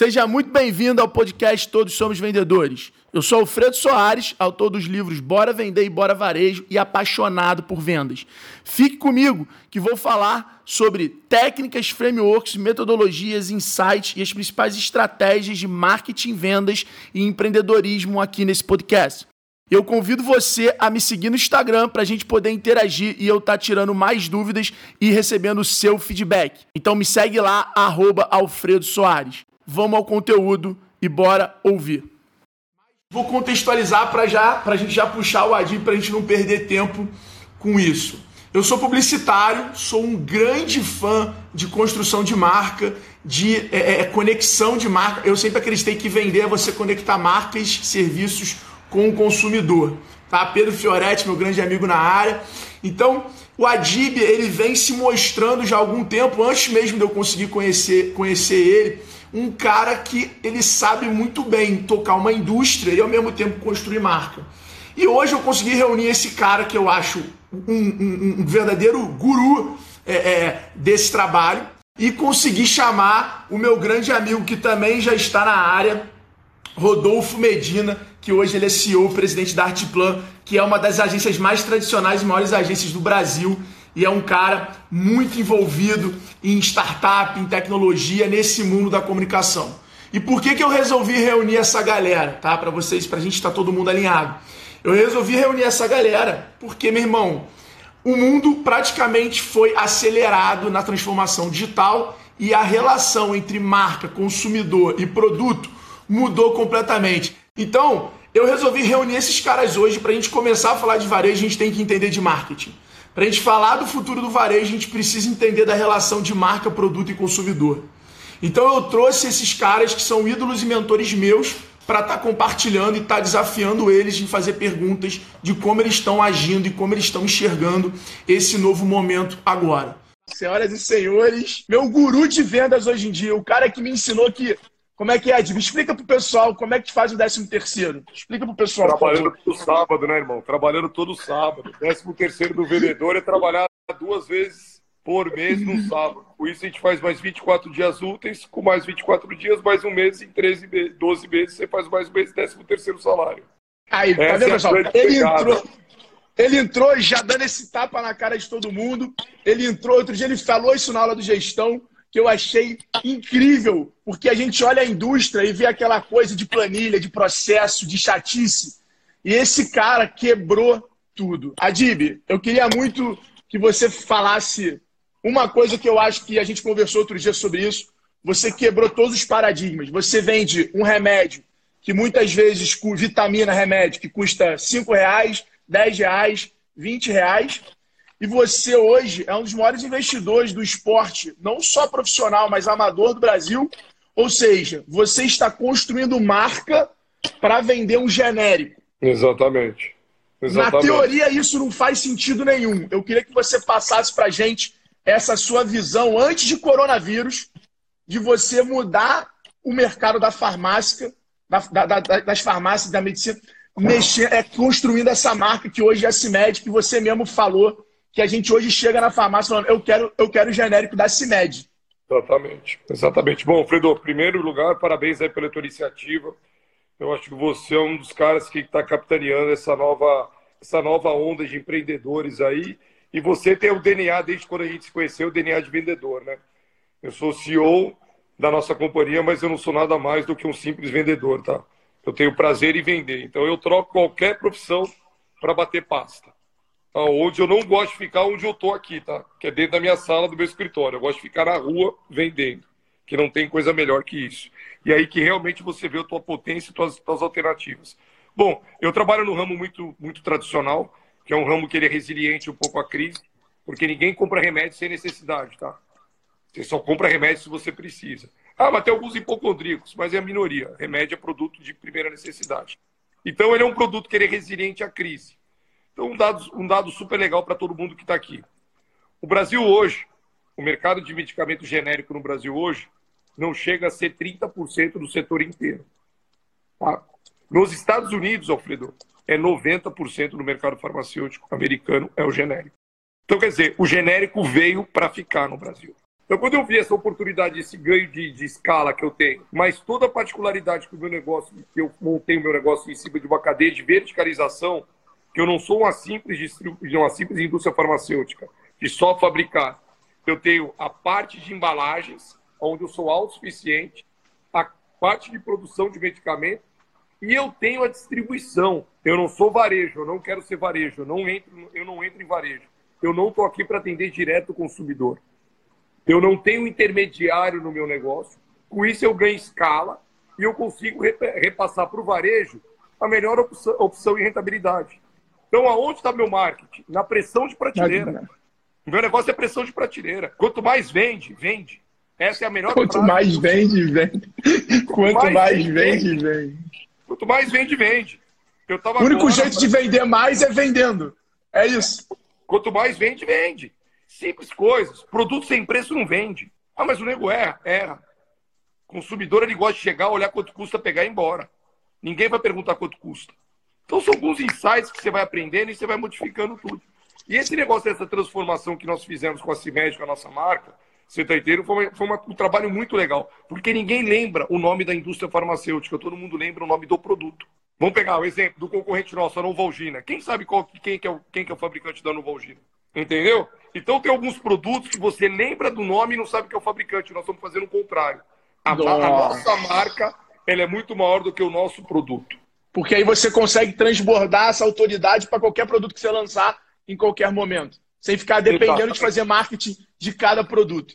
Seja muito bem-vindo ao podcast Todos Somos Vendedores. Eu sou Alfredo Soares, autor dos livros Bora Vender e Bora Varejo e apaixonado por vendas. Fique comigo que vou falar sobre técnicas, frameworks, metodologias, insights e as principais estratégias de marketing, vendas e empreendedorismo aqui nesse podcast. Eu convido você a me seguir no Instagram para a gente poder interagir e eu estar tá tirando mais dúvidas e recebendo o seu feedback. Então me segue lá, arroba Alfredo Soares vamos ao conteúdo e bora ouvir. Vou contextualizar para já, para a gente já puxar o Adi para a gente não perder tempo com isso. Eu sou publicitário, sou um grande fã de construção de marca, de é, é, é, conexão de marca. Eu sempre acreditei que vender é você conectar marcas, serviços com o consumidor. Tá? Pedro Fioretti, meu grande amigo na área. Então, o Adib, ele vem se mostrando já há algum tempo, antes mesmo de eu conseguir conhecer, conhecer ele, um cara que ele sabe muito bem tocar uma indústria e ao mesmo tempo construir marca. E hoje eu consegui reunir esse cara que eu acho um, um, um verdadeiro guru é, é, desse trabalho e consegui chamar o meu grande amigo que também já está na área, Rodolfo Medina, que hoje ele é CEO, presidente da Artplan, que é uma das agências mais tradicionais e maiores agências do Brasil e é um cara muito envolvido em startup, em tecnologia, nesse mundo da comunicação. E por que, que eu resolvi reunir essa galera, tá? Para vocês, para a gente estar tá todo mundo alinhado. Eu resolvi reunir essa galera porque, meu irmão, o mundo praticamente foi acelerado na transformação digital e a relação entre marca, consumidor e produto mudou completamente. Então, eu resolvi reunir esses caras hoje para a gente começar a falar de varejo, a gente tem que entender de marketing. Para a gente falar do futuro do varejo, a gente precisa entender da relação de marca, produto e consumidor. Então eu trouxe esses caras que são ídolos e mentores meus para estar tá compartilhando e estar tá desafiando eles em fazer perguntas de como eles estão agindo e como eles estão enxergando esse novo momento agora. Senhoras e senhores, meu guru de vendas hoje em dia, o cara que me ensinou que como é que é, Ed? Me explica pro pessoal como é que faz o 13 terceiro. Explica pro pessoal. Trabalhando todo sábado, né, irmão? Trabalhando todo sábado. 13 terceiro do vendedor é trabalhar duas vezes por mês no sábado. Com isso a gente faz mais 24 dias úteis, com mais 24 dias, mais um mês, em 13, 12 meses você faz mais um mês 13 terceiro salário. Aí, tá vendo, é pessoal? Ele entrou, ele entrou já dando esse tapa na cara de todo mundo. Ele entrou, outro dia ele falou isso na aula do gestão que eu achei incrível, porque a gente olha a indústria e vê aquela coisa de planilha, de processo, de chatice. E esse cara quebrou tudo. Adib, eu queria muito que você falasse uma coisa que eu acho que a gente conversou outro dia sobre isso. Você quebrou todos os paradigmas. Você vende um remédio que muitas vezes com vitamina remédio que custa 5 reais, 10 reais, 20 reais, e você hoje é um dos maiores investidores do esporte, não só profissional, mas amador do Brasil. Ou seja, você está construindo marca para vender um genérico. Exatamente. Exatamente. Na teoria, isso não faz sentido nenhum. Eu queria que você passasse para a gente essa sua visão antes de coronavírus, de você mudar o mercado da farmácia, da, da, das farmácias da medicina, mexer, é, construindo essa marca que hoje é a CIMED, que você mesmo falou que a gente hoje chega na farmácia falando, eu quero, eu quero o genérico da CIMED. Exatamente, exatamente. Bom, Fredo, primeiro lugar, parabéns aí pela tua iniciativa. Eu acho que você é um dos caras que está capitaneando essa nova, essa nova onda de empreendedores aí. E você tem o DNA, desde quando a gente se conheceu, o DNA de vendedor, né? Eu sou CEO da nossa companhia, mas eu não sou nada mais do que um simples vendedor, tá? Eu tenho prazer em vender. Então eu troco qualquer profissão para bater pasta. Onde eu não gosto de ficar onde eu tô aqui, tá? Que é dentro da minha sala, do meu escritório. Eu gosto de ficar na rua vendendo, que não tem coisa melhor que isso. E aí que realmente você vê a tua potência e tuas, tuas alternativas. Bom, eu trabalho no ramo muito, muito tradicional, que é um ramo que ele é resiliente um pouco à crise, porque ninguém compra remédio sem necessidade, tá? Você só compra remédio se você precisa. Ah, mas tem alguns hipocondríacos, mas é a minoria. Remédio é produto de primeira necessidade. Então, ele é um produto que é resiliente à crise. Então, um dado, um dado super legal para todo mundo que está aqui. O Brasil hoje, o mercado de medicamento genérico no Brasil hoje, não chega a ser 30% do setor inteiro. Tá? Nos Estados Unidos, Alfredo, é 90% do mercado farmacêutico americano é o genérico. Então, quer dizer, o genérico veio para ficar no Brasil. Então, quando eu vi essa oportunidade, esse ganho de, de escala que eu tenho, mas toda a particularidade que o meu negócio, que eu montei o meu negócio em cima de uma cadeia de verticalização, que eu não sou uma simples, uma simples indústria farmacêutica, de só fabricar. Eu tenho a parte de embalagens, onde eu sou autossuficiente, a parte de produção de medicamento, e eu tenho a distribuição. Eu não sou varejo, eu não quero ser varejo, eu não entro, eu não entro em varejo. Eu não estou aqui para atender direto o consumidor. Eu não tenho intermediário no meu negócio. Com isso, eu ganho escala e eu consigo repassar para o varejo a melhor opção, opção e rentabilidade. Então, aonde está meu marketing? Na pressão de prateleira. O meu negócio é pressão de prateleira. Quanto mais vende, vende. Essa é a melhor Quanto mais vende, vende. Quanto, mais, mais vende, vende, vende. Quanto mais vende, vende. Eu tava o único agora... jeito de vender mais é vendendo. É isso. Quanto mais vende, vende. Simples coisas. Produto sem preço não vende. Ah, mas o nego erra. Erra. consumidor ele gosta de chegar, olhar quanto custa pegar e ir embora. Ninguém vai perguntar quanto custa. Então são alguns insights que você vai aprendendo e você vai modificando tudo. E esse negócio dessa transformação que nós fizemos com a CIMED, com a nossa marca, você inteiro, foi, uma, foi uma, um trabalho muito legal. Porque ninguém lembra o nome da indústria farmacêutica, todo mundo lembra o nome do produto. Vamos pegar o exemplo do concorrente nosso, a Novalgina. Quem sabe qual, quem, que é o, quem que é o fabricante da Novalgina? Entendeu? Então tem alguns produtos que você lembra do nome e não sabe que é o fabricante. Nós estamos fazendo o contrário. A, a, nossa marca ela é muito maior do que o nosso produto. Porque aí você consegue transbordar essa autoridade para qualquer produto que você lançar em qualquer momento. Sem ficar dependendo de fazer marketing de cada produto.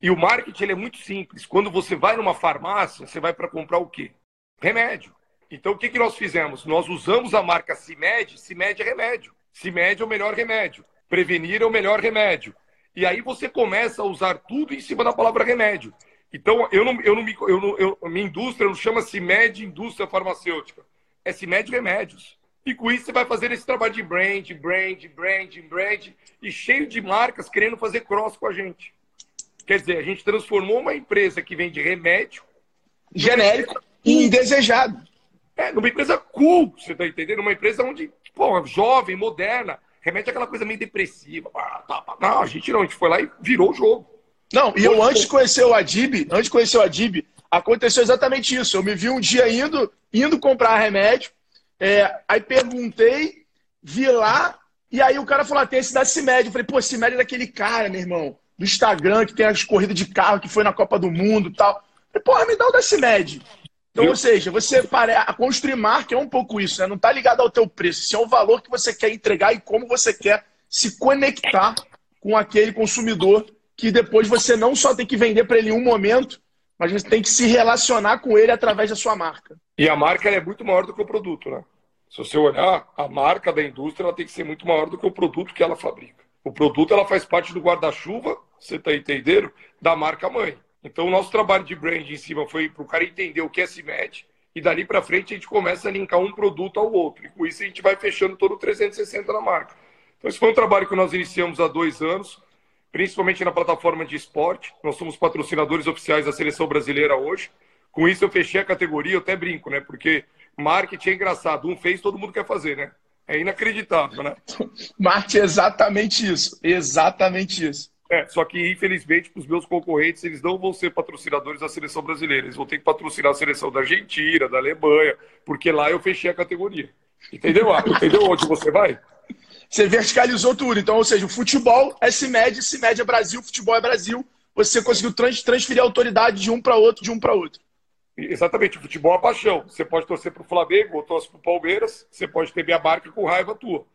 E o marketing é muito simples. Quando você vai numa farmácia, você vai para comprar o quê? Remédio. Então o que, que nós fizemos? Nós usamos a marca CIMED. CIMED é remédio. CIMED é o melhor remédio. Prevenir é o melhor remédio. E aí você começa a usar tudo em cima da palavra remédio. Então, eu não, eu não me. Eu não, eu, minha indústria não chama-se MED Indústria Farmacêutica. É CIMED Remédios. E com isso você vai fazer esse trabalho de brand, brand, brand, brand, e cheio de marcas querendo fazer cross com a gente. Quer dizer, a gente transformou uma empresa que vende remédio. Genérico e indesejado. É, numa empresa cool, você tá entendendo? Uma empresa onde, pô, jovem, moderna, Remédio é aquela coisa meio depressiva. Não, a gente não, a gente foi lá e virou o jogo. Não, e eu antes de conhecer o Adib, antes de conhecer o Adib, aconteceu exatamente isso. Eu me vi um dia indo, indo comprar remédio, é, aí perguntei, vi lá, e aí o cara falou, ah, tem esse da CIMED. Eu falei, pô, CIMED é daquele cara, meu irmão, do Instagram, que tem as corridas de carro, que foi na Copa do Mundo e tal. Eu falei, porra, me dá o da CIMED. Então, ou seja, você para a construir marca é um pouco isso, né? Não está ligado ao teu preço, se é o valor que você quer entregar e como você quer se conectar com aquele consumidor que depois você não só tem que vender para ele em um momento, mas você tem que se relacionar com ele através da sua marca. E a marca é muito maior do que o produto, né? Se você olhar, a marca da indústria ela tem que ser muito maior do que o produto que ela fabrica. O produto ela faz parte do guarda-chuva, você está entendendo? Da marca mãe. Então, o nosso trabalho de brand em cima foi para o cara entender o que é CIMED e dali para frente a gente começa a linkar um produto ao outro. E com isso a gente vai fechando todo o 360 na marca. Então, esse foi um trabalho que nós iniciamos há dois anos, principalmente na plataforma de esporte. Nós somos patrocinadores oficiais da seleção brasileira hoje. Com isso eu fechei a categoria, eu até brinco, né? Porque marketing é engraçado. Um fez, todo mundo quer fazer, né? É inacreditável, né? marketing é exatamente isso. Exatamente isso. É, só que, infelizmente, para os meus concorrentes, eles não vão ser patrocinadores da seleção brasileira. Eles vão ter que patrocinar a seleção da Argentina, da Alemanha, porque lá eu fechei a categoria. Entendeu? Entendeu onde você vai? Você verticalizou tudo. Então, ou seja, o futebol é CIMED, CIMED é Brasil, futebol é Brasil. Você conseguiu transferir a autoridade de um para outro, de um para outro. Exatamente, o futebol é paixão. Você pode torcer para o Flamengo ou torcer para o Palmeiras, você pode ter minha marca com raiva tua.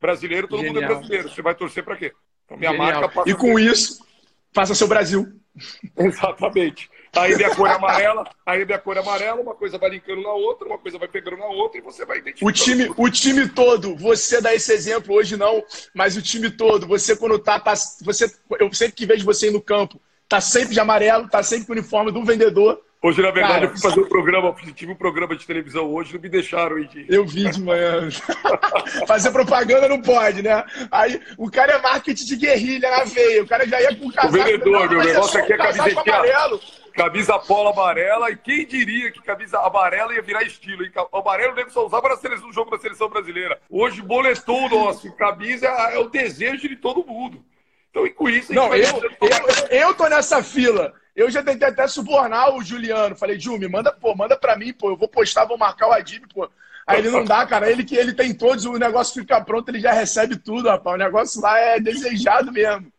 Brasileiro, todo Genial. mundo é brasileiro. Você vai torcer para quê? Então, minha Genial. marca passa E com isso, faça seu Brasil. Exatamente. Aí minha cor é amarela, aí minha cor é amarela, uma coisa vai linkando na outra, uma coisa vai pegando na outra e você vai identificando. O time, o time todo, você dá esse exemplo hoje não, mas o time todo, você quando tá, tá você, eu sempre que vejo você no campo, tá sempre de amarelo, tá sempre com o uniforme do vendedor, Hoje, na verdade, Cara, eu fui fazer um programa, tive um programa de televisão hoje, não me deixaram ir. Eu vi de manhã. fazer propaganda não pode, né? Aí o cara é marketing de guerrilha na veia, o cara já ia com o casaco. O vendedor, meu negócio aqui é camisa amarelo. Camisa polo amarela, e quem diria que camisa amarela ia virar estilo, hein? amarelo nego só usava na seleção, no jogo da seleção brasileira. Hoje boletou o nosso. Camisa é o desejo de todo mundo. Então, e com isso, não, eu, eu, eu tô nessa fila. Eu já tentei até subornar o Juliano. Falei, Ju, me manda, pô, manda pra mim, pô. Eu vou postar, vou marcar o Adib, pô. Aí ele não dá, cara. Ele que ele tem todos, o negócio fica pronto, ele já recebe tudo, rapaz. O negócio lá é desejado mesmo.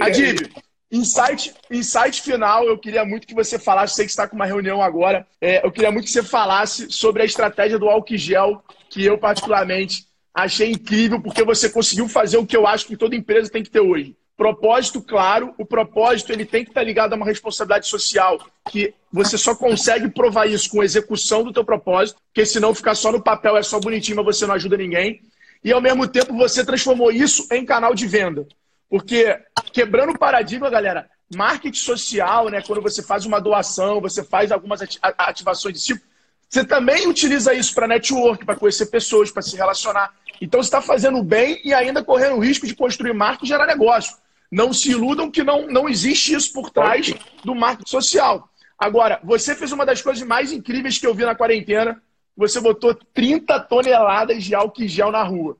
Adib, insight, insight final, eu queria muito que você falasse, sei que está com uma reunião agora, é, eu queria muito que você falasse sobre a estratégia do álcool gel, que eu particularmente achei incrível, porque você conseguiu fazer o que eu acho que toda empresa tem que ter hoje Propósito, claro, o propósito ele tem que estar ligado a uma responsabilidade social, que você só consegue provar isso com execução do teu propósito, porque senão ficar só no papel é só bonitinho, mas você não ajuda ninguém. E ao mesmo tempo você transformou isso em canal de venda. Porque quebrando o paradigma, galera, marketing social, né, quando você faz uma doação, você faz algumas ativações desse tipo, você também utiliza isso para network, para conhecer pessoas, para se relacionar. Então você está fazendo bem e ainda correndo o risco de construir marca e gerar negócio. Não se iludam que não, não existe isso por trás do marketing social. Agora, você fez uma das coisas mais incríveis que eu vi na quarentena. Você botou 30 toneladas de álcool gel na rua.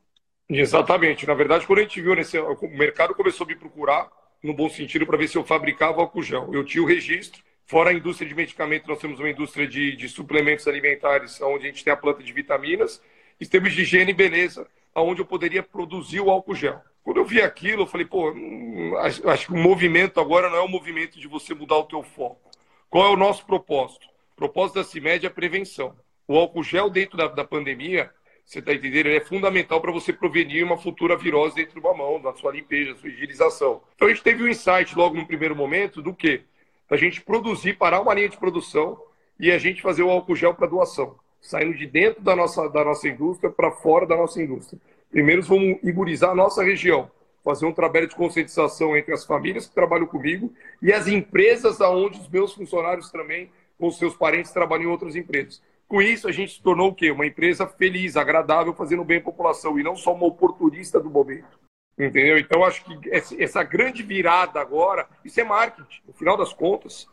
Exatamente. Na verdade, quando a gente viu nesse. O mercado começou a me procurar, no bom sentido, para ver se eu fabricava álcool gel. Eu tinha o registro. Fora a indústria de medicamentos, nós temos uma indústria de, de suplementos alimentares, onde a gente tem a planta de vitaminas. E temos de higiene e beleza, onde eu poderia produzir o álcool gel. Quando eu vi aquilo, eu falei, pô, hum, acho, acho que o movimento agora não é o movimento de você mudar o teu foco. Qual é o nosso propósito? O propósito da CIMED é a prevenção. O álcool gel dentro da, da pandemia, você está entendendo? Ele é fundamental para você prevenir uma futura virose dentro de uma mão, da sua limpeza, da sua higienização. Então a gente teve um insight logo no primeiro momento do quê? Da gente produzir, parar uma linha de produção e a gente fazer o álcool gel para doação, saindo de dentro da nossa, da nossa indústria para fora da nossa indústria. Primeiro, vamos imunizar a nossa região, fazer um trabalho de conscientização entre as famílias que trabalham comigo e as empresas aonde os meus funcionários também, com seus parentes, trabalham em outras empresas. Com isso, a gente se tornou o quê? Uma empresa feliz, agradável, fazendo bem à população e não só uma oportunista do momento. Entendeu? Então, acho que essa grande virada agora, isso é marketing. No final das contas,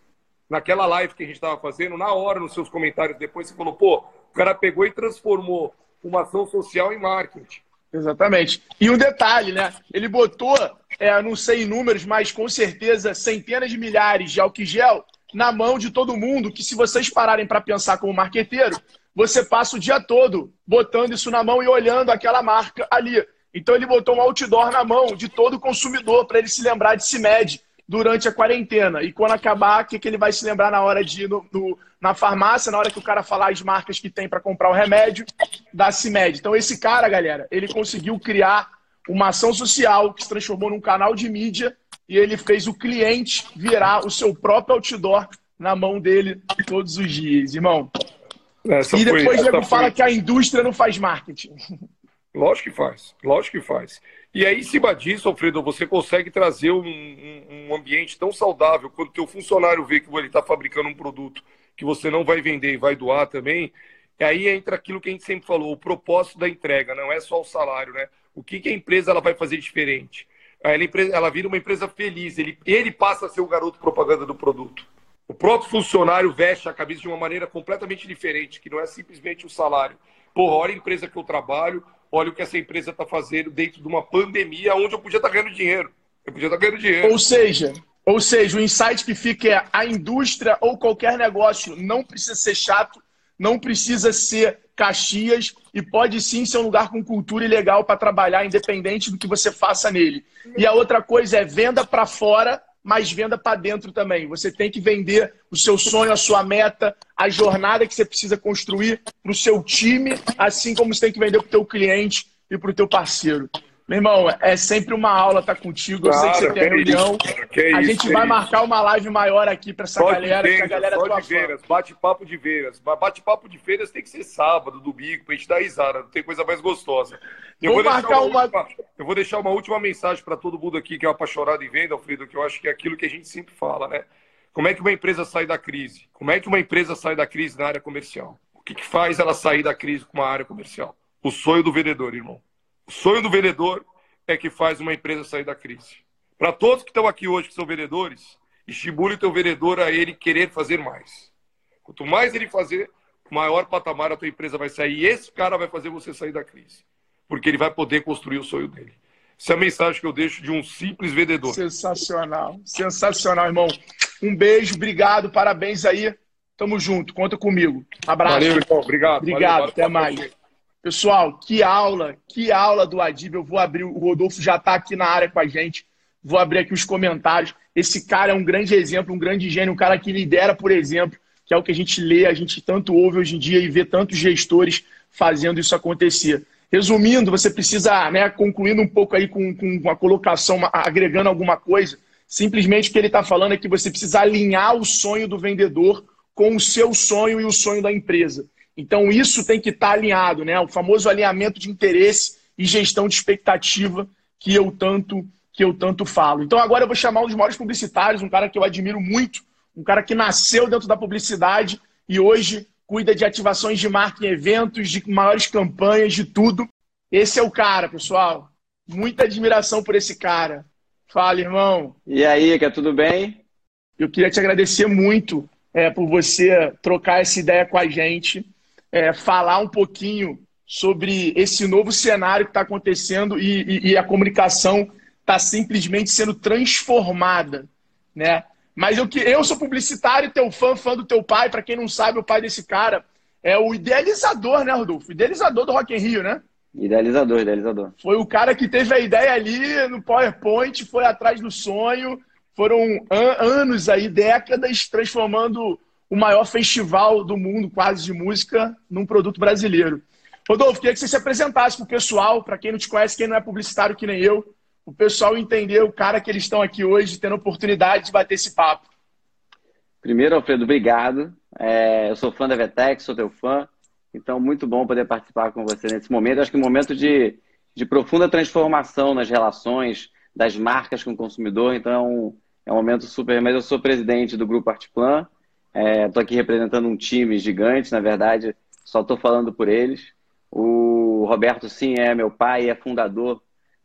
naquela live que a gente estava fazendo, na hora, nos seus comentários depois, você falou, pô, o cara pegou e transformou uma ação social em marketing. Exatamente. E um detalhe, né? Ele botou, é, não sei em números, mas com certeza centenas de milhares de álcool gel na mão de todo mundo, que se vocês pararem para pensar como marqueteiro, você passa o dia todo botando isso na mão e olhando aquela marca ali. Então ele botou um outdoor na mão de todo consumidor para ele se lembrar de CIMED durante a quarentena. E quando acabar, o que, que ele vai se lembrar na hora de ir no, no, na farmácia, na hora que o cara falar as marcas que tem para comprar o remédio, da CIMED. Então, esse cara, galera, ele conseguiu criar uma ação social que se transformou num canal de mídia e ele fez o cliente virar o seu próprio outdoor na mão dele todos os dias, irmão. Essa e depois foi, fala foi... que a indústria não faz marketing. Lógico que faz, lógico que faz. E aí, em cima disso, Alfredo, você consegue trazer um, um, um ambiente tão saudável quando o teu funcionário vê que ele está fabricando um produto que você não vai vender e vai doar também. E aí entra aquilo que a gente sempre falou, o propósito da entrega, não é só o salário, né? O que, que a empresa ela vai fazer diferente? Ela, ela vira uma empresa feliz, ele, ele passa a ser o garoto propaganda do produto. O próprio funcionário veste a camisa de uma maneira completamente diferente, que não é simplesmente o salário. Porra, olha a empresa que eu trabalho, olha o que essa empresa está fazendo dentro de uma pandemia onde eu podia estar tá ganhando dinheiro. Eu podia estar tá ganhando dinheiro. Ou seja, ou seja, o insight que fica é a indústria ou qualquer negócio não precisa ser chato, não precisa ser Caxias e pode sim ser um lugar com cultura e legal para trabalhar, independente do que você faça nele. E a outra coisa é venda para fora, mas venda para dentro também. Você tem que vender o seu sonho, a sua meta, a jornada que você precisa construir para o seu time, assim como você tem que vender para o teu cliente e para o teu parceiro. Meu irmão, é sempre uma aula estar tá contigo. Eu sei que você tem reunião. a gente vai marcar uma live maior aqui para essa só galera, que a galera só de feiras, bate-papo de feiras. Bate-papo de feiras tem que ser sábado, domingo, para a gente dar risada. Não tem coisa mais gostosa. Eu vou, vou marcar uma, uma... Última, eu vou deixar uma última mensagem para todo mundo aqui que é apaixonado em venda, Alfredo, que eu acho que é aquilo que a gente sempre fala, né? Como é que uma empresa sai da crise? Como é que uma empresa sai da crise na área comercial? O que, que faz ela sair da crise com uma área comercial? O sonho do vendedor, irmão. O sonho do vendedor é que faz uma empresa sair da crise. Para todos que estão aqui hoje, que são vendedores, estimule o teu vendedor a ele querer fazer mais. Quanto mais ele fazer, maior patamar a tua empresa vai sair. E esse cara vai fazer você sair da crise. Porque ele vai poder construir o sonho dele. Essa é a mensagem que eu deixo de um simples vendedor. Sensacional, sensacional, irmão. Um beijo, obrigado, parabéns aí. Tamo junto, conta comigo. Abraço. Valeu, irmão. Obrigado. Obrigado, valeu, até mais. Pessoal, que aula, que aula do Adib. Eu vou abrir, o Rodolfo já está aqui na área com a gente. Vou abrir aqui os comentários. Esse cara é um grande exemplo, um grande gênio, um cara que lidera por exemplo, que é o que a gente lê, a gente tanto ouve hoje em dia e vê tantos gestores fazendo isso acontecer. Resumindo, você precisa, né, concluindo um pouco aí com, com a colocação, agregando alguma coisa, simplesmente o que ele está falando é que você precisa alinhar o sonho do vendedor com o seu sonho e o sonho da empresa. Então, isso tem que estar tá alinhado, né? O famoso alinhamento de interesse e gestão de expectativa que eu tanto que eu tanto falo. Então, agora eu vou chamar um dos maiores publicitários, um cara que eu admiro muito, um cara que nasceu dentro da publicidade e hoje cuida de ativações de marca em eventos, de maiores campanhas, de tudo. Esse é o cara, pessoal. Muita admiração por esse cara. Fala, irmão. E aí, que tudo bem? Eu queria te agradecer muito é, por você trocar essa ideia com a gente, é, falar um pouquinho sobre esse novo cenário que está acontecendo e, e, e, a comunicação está simplesmente sendo transformada, né? Mas eu, eu sou publicitário, teu fã, fã do teu pai. Para quem não sabe, o pai desse cara é o idealizador, né, Rodolfo? Idealizador do Rock in Rio, né? Idealizador, idealizador. Foi o cara que teve a ideia ali no PowerPoint, foi atrás do sonho. Foram an anos aí, décadas, transformando o maior festival do mundo, quase de música, num produto brasileiro. Rodolfo, queria que você se apresentasse para o pessoal, para quem não te conhece, quem não é publicitário que nem eu, o pessoal entender o cara que eles estão aqui hoje, tendo a oportunidade de bater esse papo. Primeiro, Alfredo, obrigado. É, eu sou fã da Vetex, sou teu fã. Então, muito bom poder participar com você nesse momento. Acho que é um momento de, de profunda transformação nas relações das marcas com o consumidor. Então, é um, é um momento super. Mas eu sou presidente do Grupo Artplan. Estou é, aqui representando um time gigante, na verdade, só estou falando por eles. O Roberto, sim, é meu pai, é fundador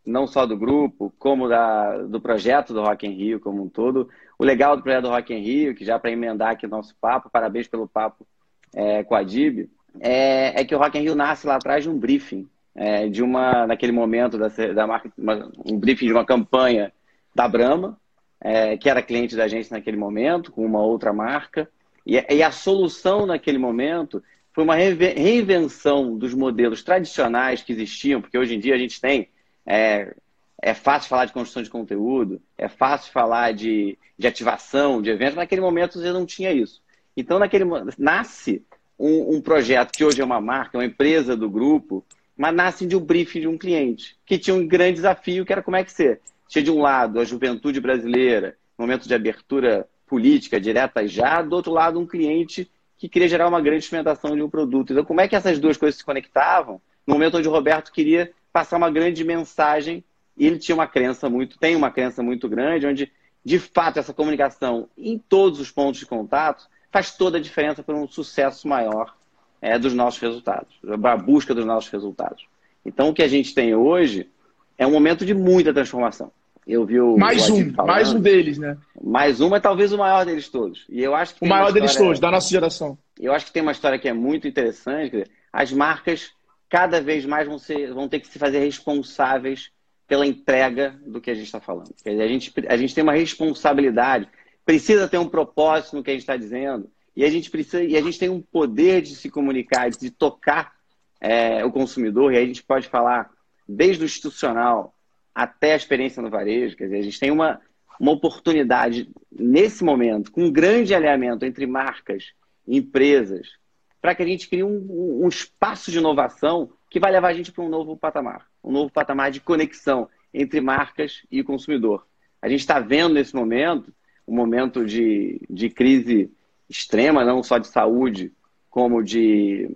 não só do grupo, como da, do projeto do Rock in Rio como um todo. O legal do projeto do Rock in Rio, que já para emendar aqui o nosso papo, parabéns pelo papo é, com a Dib, é, é, que o Rock in Rio nasce lá atrás de um briefing, é, de uma, naquele momento, da, da marca, uma, um briefing de uma campanha da Brahma, é, que era cliente da gente naquele momento, com uma outra marca, e, e a solução naquele momento foi uma reinvenção dos modelos tradicionais que existiam, porque hoje em dia a gente tem é, é fácil falar de construção de conteúdo, é fácil falar de, de ativação, de eventos. Naquele momento você não tinha isso. Então, naquele nasce um, um, projeto que hoje é uma marca, uma empresa do grupo, mas nasce de um briefing de um cliente, que tinha um grande desafio, que era como é que ser. Tinha de um lado a juventude brasileira, momento de abertura política direta já, do outro lado um cliente que queria gerar uma grande experimentação de um produto. Então, como é que essas duas coisas se conectavam? No momento onde o Roberto queria passar uma grande mensagem. E ele tinha uma crença muito, tem uma crença muito grande, onde, de fato, essa comunicação em todos os pontos de contato faz toda a diferença para um sucesso maior é, dos nossos resultados, a busca dos nossos resultados. Então, o que a gente tem hoje é um momento de muita transformação. Eu vi o mais um, falando, mais um deles, né? Mais um, mas talvez o maior deles todos. E eu acho que o maior história, deles todos, da nossa geração. Eu acho que tem uma história que é muito interessante. Dizer, as marcas cada vez mais vão, ser, vão ter que se fazer responsáveis pela entrega do que a gente está falando. Dizer, a, gente, a gente tem uma responsabilidade, precisa ter um propósito no que a gente está dizendo, e a gente precisa, e a gente tem um poder de se comunicar, de tocar é, o consumidor, e aí a gente pode falar desde o institucional até a experiência no varejo, quer dizer, a gente tem uma, uma oportunidade nesse momento, com um grande alinhamento entre marcas, empresas, para que a gente crie um, um, espaço de inovação que vai levar a gente para um novo patamar, um novo patamar de conexão entre marcas e consumidor. A gente está vendo nesse momento, um momento de, de crise extrema, não só de saúde, como de,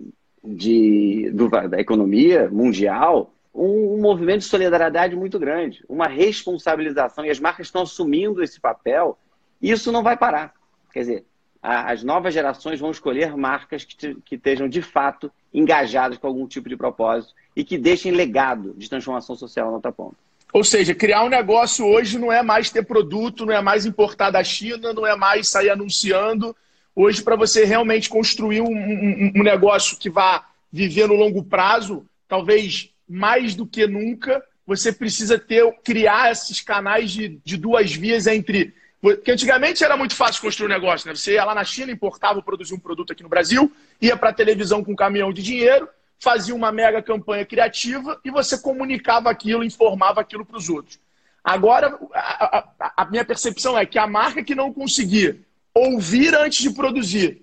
de do, da economia mundial, um, um, movimento de solidariedade muito grande, uma responsabilização, e as marcas estão assumindo esse papel, e isso não vai parar. Quer dizer, as novas gerações vão escolher marcas que, te, que estejam de fato engajadas com algum tipo de propósito e que deixem legado de transformação social na outra ponta. Ou seja, criar um negócio hoje não é mais ter produto, não é mais importar da China, não é mais sair anunciando. Hoje, para você realmente construir um, um, um negócio que vá viver no longo prazo, talvez mais do que nunca, você precisa ter, criar esses canais de, de duas vias entre. Porque antigamente era muito fácil construir um negócio, né? Você ia lá na China, importava, produzia um produto aqui no Brasil, ia para a televisão com um caminhão de dinheiro, fazia uma mega campanha criativa e você comunicava aquilo, informava aquilo para os outros. Agora, a, a, a, minha percepção é que a marca que não conseguir ouvir antes de produzir,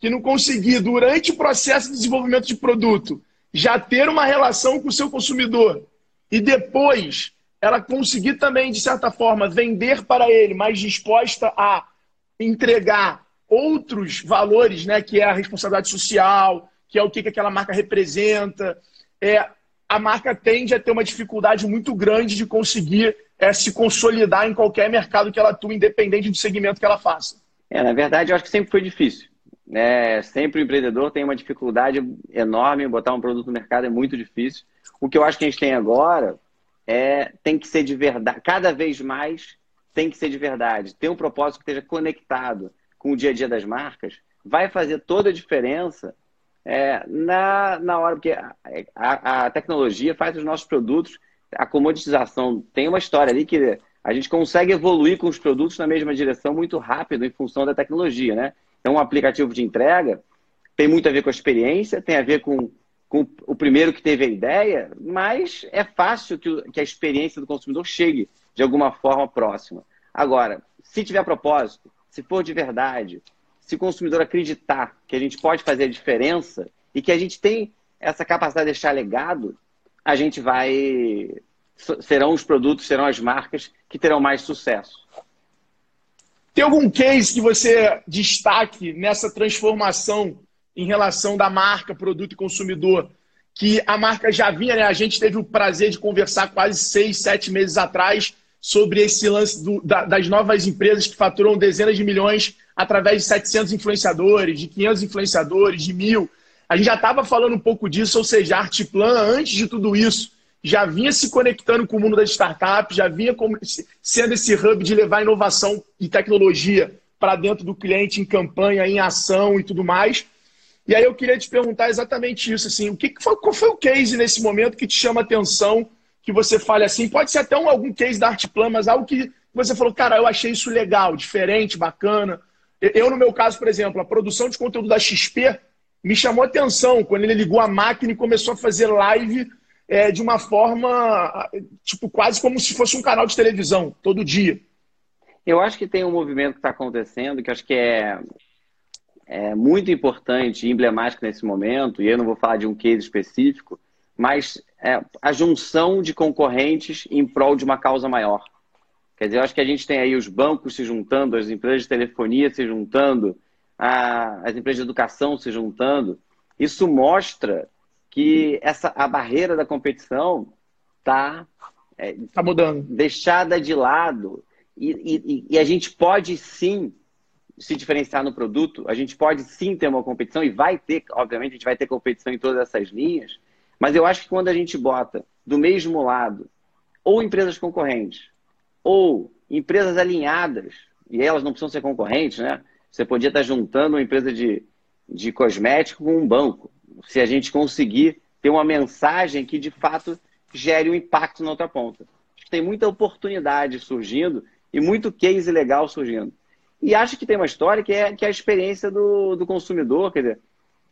que não conseguir, durante o processo de desenvolvimento de produto, já ter uma relação com o seu consumidor e depois ela conseguir também, de certa forma, vender para ele, mais disposta a entregar outros valores, né, que é a responsabilidade social, que é o que, que aquela marca representa, é, a marca tende a ter uma dificuldade muito grande de conseguir é, se consolidar em qualquer mercado que ela atua, independente do segmento que ela faça. É, na verdade, eu acho que sempre foi difícil. É, sempre o empreendedor tem uma dificuldade enorme, botar um produto no mercado é muito difícil. O que eu acho que a gente tem agora é tem que ser de verdade, cada vez mais tem que ser de verdade. Ter um propósito que esteja conectado com o dia a dia das marcas vai fazer toda a diferença é, na, na hora, porque a, a, a, tecnologia faz os nossos produtos, a comoditização tem uma história ali que a gente consegue evoluir com os produtos na mesma direção muito rápido em função da tecnologia, né? Então, um aplicativo de entrega tem muito a ver com a experiência, tem a ver com, com o primeiro que teve a ideia, mas é fácil que, que a experiência do consumidor chegue de alguma forma próxima. Agora, se tiver propósito, se for de verdade, se o consumidor acreditar que a gente pode fazer a diferença e que a gente tem essa capacidade de deixar legado, a gente vai. Serão os produtos, serão as marcas que terão mais sucesso. Tem algum case que você destaque nessa transformação em relação da marca, produto e consumidor? Que a marca já vinha, né? A gente teve o prazer de conversar quase seis, sete meses atrás sobre esse lance do, da, das novas empresas que faturam dezenas de milhões através de 700 influenciadores, de 500 influenciadores, de mil. A gente já estava falando um pouco disso, ou seja, a antes de tudo isso, já vinha se conectando com o mundo das startups, já vinha sendo esse hub de levar inovação e tecnologia para dentro do cliente em campanha, em ação e tudo mais. E aí eu queria te perguntar exatamente isso, assim, o que, foi, qual foi o case nesse momento que te chama atenção, que você fale assim, pode ser até um, algum case da Artplan, mas algo que você falou, cara, eu achei isso legal, diferente, bacana, eu, no meu caso, por exemplo, a produção de conteúdo da XP me chamou atenção. Quando ele ligou a máquina e começou a fazer live é, de uma forma, tipo, quase como se fosse um canal de televisão, todo dia. Eu acho que tem um movimento que está acontecendo que acho que é, é muito importante e emblemático nesse momento, e eu não vou falar de um case específico, mas é a junção de concorrentes em prol de uma causa maior. Quer dizer, eu acho que a gente tem aí os bancos se juntando, as empresas de telefonia se juntando, a, as empresas de educação se juntando. Isso mostra que essa, a barreira da competição está é, tá mudando. deixada de lado. E, e, e, a gente pode sim se diferenciar no produto, a gente pode sim ter uma competição, e vai ter, obviamente, a gente vai ter competição em todas essas linhas, mas eu acho que quando a gente bota do mesmo lado ou empresas concorrentes ou empresas alinhadas, e elas não precisam ser concorrentes, né? Você podia estar juntando uma empresa de, de cosmético com um banco. Se a gente conseguir ter uma mensagem que de fato gere um impacto na outra ponta. Acho que tem muita oportunidade surgindo e muito case legal surgindo. E acho que tem uma história que é, que é a experiência do, do consumidor, quer dizer,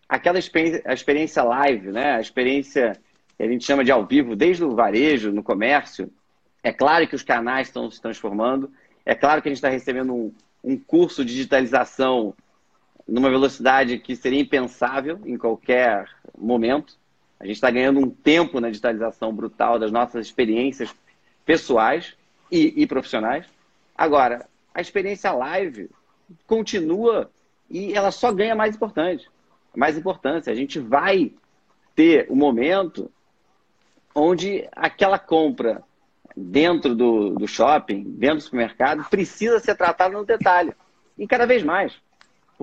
aquela experiência, a experiência live, né? a experiência que a gente chama de ao vivo, desde o varejo, no comércio, é claro que os canais estão se transformando, é claro que a gente está recebendo um, um curso de digitalização numa velocidade que seria impensável em qualquer momento. A gente está ganhando um tempo na digitalização brutal das nossas experiências pessoais e, e, profissionais. Agora, a experiência live continua e ela só ganha mais importante, mais importância. A gente vai ter o um momento onde aquela compra dentro do, do shopping, dentro do supermercado, precisa ser tratado no detalhe. E cada vez mais.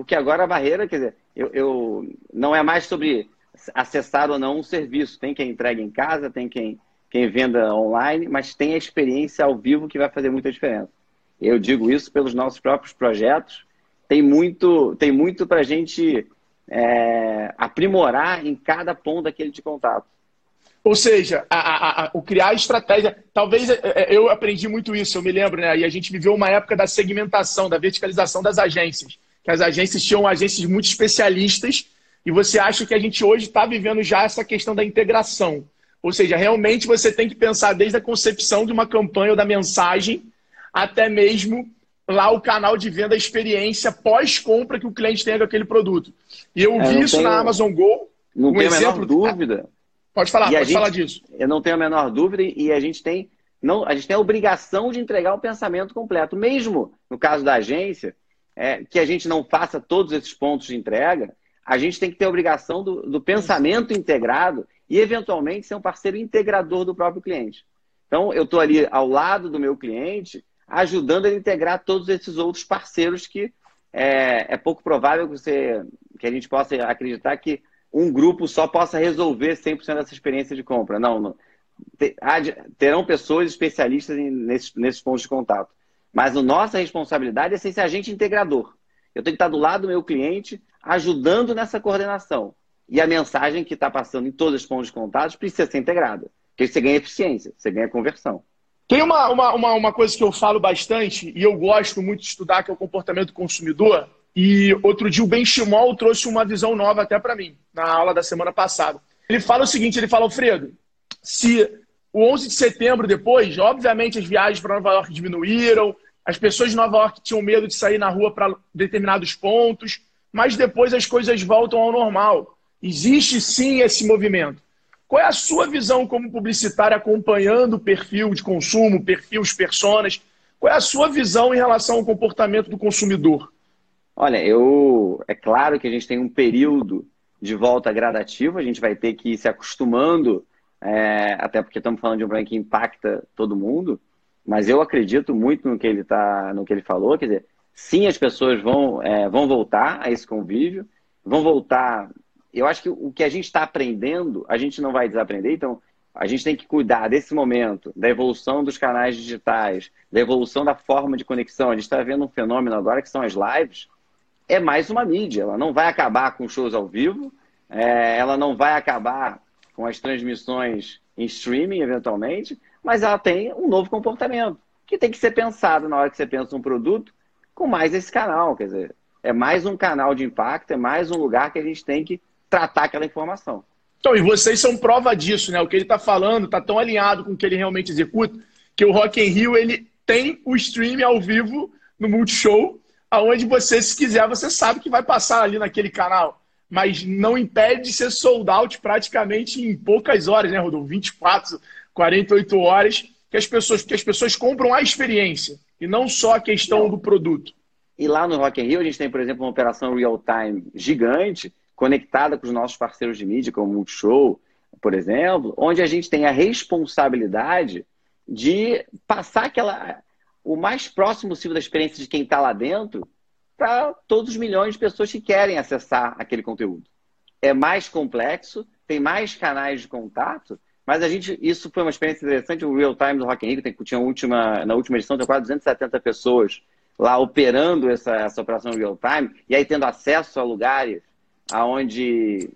Porque agora a barreira, quer dizer, eu, eu, não é mais sobre acessar ou não um serviço. Tem quem entregue em casa, tem quem, quem venda online, mas tem a experiência ao vivo que vai fazer muita diferença. Eu digo isso pelos nossos próprios projetos. Tem muito, tem muito para a gente é, aprimorar em cada ponto daquele de contato. Ou seja, a, a, a, o criar estratégia. Talvez é, é, eu aprendi muito isso, eu me lembro, né? E a gente viveu uma época da segmentação, da verticalização das agências. Que as agências tinham agências muito especialistas, e você acha que a gente hoje está vivendo já essa questão da integração. Ou seja, realmente você tem que pensar desde a concepção de uma campanha ou da mensagem, até mesmo lá o canal de venda, a experiência pós-compra que o cliente tem com aquele produto. E eu é, vi isso tenho, na Amazon Go. Não um tenho exemplo, a menor dúvida. Pode falar, e pode gente, falar disso. Eu não tenho a menor dúvida e a gente tem não, a gente tem a obrigação de entregar o pensamento completo. Mesmo no caso da agência, é, que a gente não faça todos esses pontos de entrega, a gente tem que ter a obrigação do, do pensamento integrado e, eventualmente, ser um parceiro integrador do próprio cliente. Então, eu estou ali ao lado do meu cliente, ajudando a integrar todos esses outros parceiros que é, é pouco provável que, você, que a gente possa acreditar que um grupo só possa resolver 100% dessa experiência de compra. Não, não. terão pessoas especialistas nesses, nesses pontos de contato. Mas a nossa responsabilidade é ser esse agente integrador. Eu tenho que estar do lado do meu cliente, ajudando nessa coordenação. E a mensagem que está passando em todos os pontos de contato precisa ser integrada. Porque você ganha eficiência, você ganha conversão. Tem uma, uma, uma, uma coisa que eu falo bastante, e eu gosto muito de estudar, que é o comportamento do consumidor, e outro dia o Ben Chimol trouxe uma visão nova até para mim, na aula da semana passada. Ele fala o seguinte, ele fala, Alfredo, se o 11 de setembro depois, obviamente as viagens para Nova York diminuíram, as pessoas de Nova York tinham medo de sair na rua para determinados pontos, mas depois as coisas voltam ao normal. Existe sim esse movimento. Qual é a sua visão como publicitário acompanhando o perfil de consumo, perfil, os personas? Qual é a sua visão em relação ao comportamento do consumidor? Olha, eu é claro que a gente tem um período de volta gradativo, a gente vai ter que ir se acostumando, é, até porque estamos falando de um problema que impacta todo mundo, mas eu acredito muito no que ele tá, no que ele falou, quer dizer, sim, as pessoas vão, é, vão voltar a esse convívio, vão voltar. Eu acho que o que a gente está aprendendo, a gente não vai desaprender, então a gente tem que cuidar desse momento, da evolução dos canais digitais, da evolução da forma de conexão. A gente está vendo um fenômeno agora que são as lives, é mais uma mídia. Ela não vai acabar com shows ao vivo, é, ela não vai acabar com as transmissões em streaming, eventualmente, mas ela tem um novo comportamento que tem que ser pensado na hora que você pensa um produto com mais esse canal. Quer dizer, é mais um canal de impacto, é mais um lugar que a gente tem que tratar aquela informação. Então, e vocês são prova disso, né? O que ele está falando está tão alinhado com o que ele realmente executa, que o Rock in Rio ele tem o stream ao vivo no Multishow aonde você, se quiser, você sabe que vai passar ali naquele canal. Mas não impede de ser sold out praticamente em poucas horas, né, Rodolfo? 24, 48 horas, que as pessoas, que as pessoas compram a experiência e não só a questão do produto. E lá no Rock in Rio a gente tem, por exemplo, uma operação real-time gigante, conectada com os nossos parceiros de mídia, como o Multishow, por exemplo, onde a gente tem a responsabilidade de passar aquela o mais próximo possível da experiência de quem está lá dentro para todos os milhões de pessoas que querem acessar aquele conteúdo. É mais complexo, tem mais canais de contato, mas a gente, isso foi uma experiência interessante. O Real Time do Rock in Rio, que tinha última, na última edição, tem quase 270 pessoas lá operando essa, essa operação Real Time, e aí tendo acesso a lugares aonde,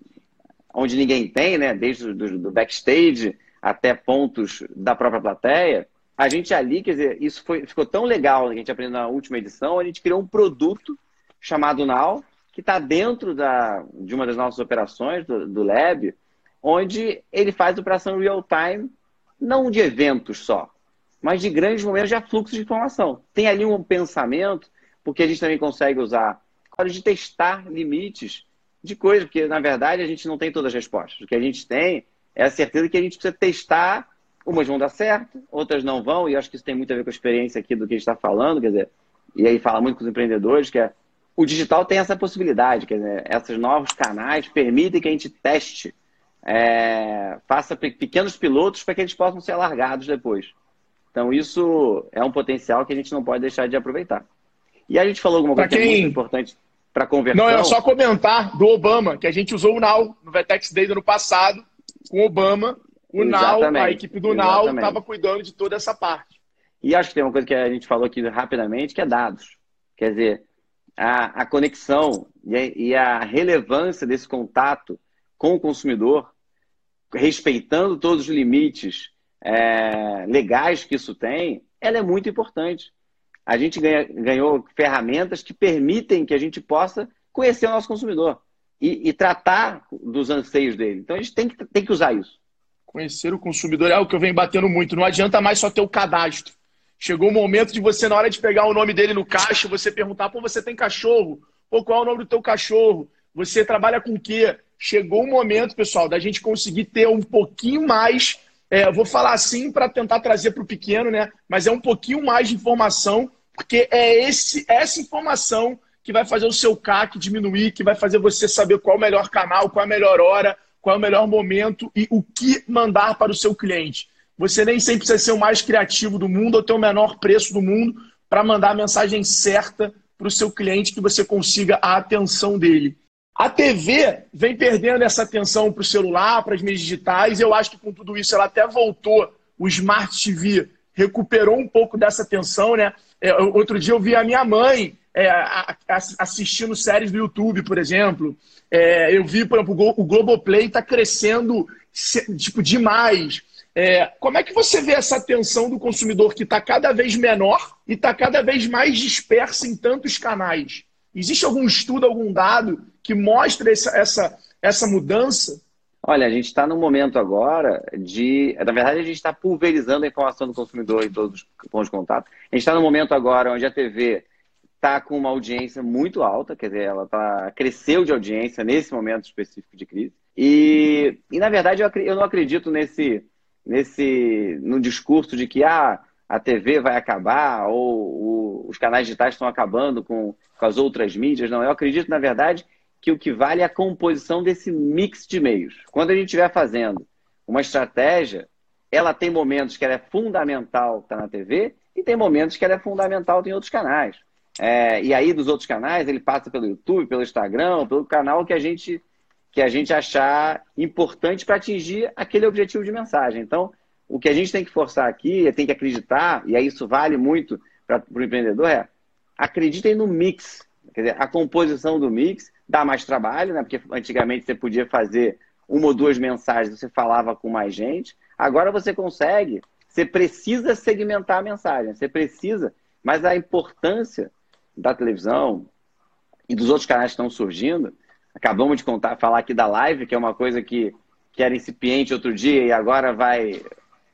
onde ninguém tem, né? desde do backstage até pontos da própria plateia a gente ali, quer dizer, isso foi, ficou tão legal que a gente aprendeu na última edição, a gente criou um produto chamado Now, que está dentro da, de uma das nossas operações, do, do Lab, onde ele faz operação real-time, não de eventos só, mas de grandes momentos de fluxo de informação. Tem ali um pensamento, porque a gente também consegue usar, hora de testar limites de coisas, porque na verdade a gente não tem todas as respostas. O que a gente tem é a certeza que a gente precisa testar umas vão dar certo, outras não vão, e acho que isso tem muito a ver com a experiência aqui do que a gente está falando, quer dizer, e aí fala muito com os empreendedores, que é o digital tem essa possibilidade, quer dizer, esses novos canais permitem que a gente teste, é, faça pequenos pilotos para que eles possam ser alargados depois. Então, isso é um potencial que a gente não pode deixar de aproveitar. E a gente falou alguma coisa quem... que é muito importante para conversão. Não, é só comentar do Obama, que a gente usou o Now no Vetex Day do ano passado, com o Obama, o Nau, a equipe do Nau estava cuidando de toda essa parte. E acho que tem uma coisa que a gente falou aqui rapidamente, que é dados. Quer dizer, a, a conexão e a, e a relevância desse contato com o consumidor respeitando todos os limites é, legais que isso tem, ela é muito importante. A gente ganha, ganhou ferramentas que permitem que a gente possa conhecer o nosso consumidor e, e, tratar dos anseios dele. Então a gente tem que, tem que usar isso. Conhecer o consumidor é algo que eu venho batendo muito. Não adianta mais só ter o cadastro. Chegou o momento de você, na hora de pegar o nome dele no caixa, você perguntar: pô, você tem cachorro? Pô, qual é o nome do teu cachorro? Você trabalha com o quê? Chegou o momento, pessoal, da gente conseguir ter um pouquinho mais. É, vou falar assim para tentar trazer para o pequeno, né? Mas é um pouquinho mais de informação, porque é esse, essa informação que vai fazer o seu CAC diminuir, que vai fazer você saber qual é o melhor canal, qual é a melhor hora, qual é o melhor momento e o que mandar para o seu cliente. Você nem sempre precisa ser o mais criativo do mundo ou ter o menor preço do mundo para mandar a mensagem certa para o seu cliente que você consiga a atenção dele. A TV vem perdendo essa atenção para o celular, para as mídias digitais. Eu acho que com tudo isso ela até voltou. O Smart TV recuperou um pouco dessa atenção, né? É, outro dia eu vi a minha mãe é, assistindo séries do YouTube, por exemplo. É, eu vi, por exemplo, o Globoplay está crescendo tipo, demais. É, como é que você vê essa atenção do consumidor que está cada vez menor e está cada vez mais dispersa em tantos canais? Existe algum estudo, algum dado que mostra essa, essa, essa mudança? Olha, a gente está no momento agora de. Na verdade, a gente está pulverizando a informação do consumidor em todos os pontos de contato. A gente está no momento agora onde a TV está com uma audiência muito alta, quer dizer, ela tá, cresceu de audiência nesse momento específico de crise. E, e na verdade, eu, eu não acredito nesse, nesse no discurso de que ah, a TV vai acabar ou os canais digitais estão acabando com, com as outras mídias. Não, eu acredito, na verdade, que o que vale é a composição desse mix de meios. Quando a gente estiver fazendo uma estratégia, ela tem momentos que ela é fundamental estar tá na TV e tem momentos que ela é fundamental em outros canais. É, e aí dos outros canais, ele passa pelo YouTube, pelo Instagram, pelo canal que a gente que a gente achar importante para atingir aquele objetivo de mensagem. Então, o que a gente tem que forçar aqui, tem que acreditar, e aí isso vale muito para o empreendedor, é acreditem no mix. Quer dizer, a composição do mix dá mais trabalho, né? Porque antigamente você podia fazer uma ou duas mensagens, você falava com mais gente. Agora você consegue, você precisa segmentar a mensagem, você precisa, mas a importância da televisão e dos outros canais que estão surgindo. Acabamos de contar, falar aqui da live, que é uma coisa que, que era incipiente outro dia e agora vai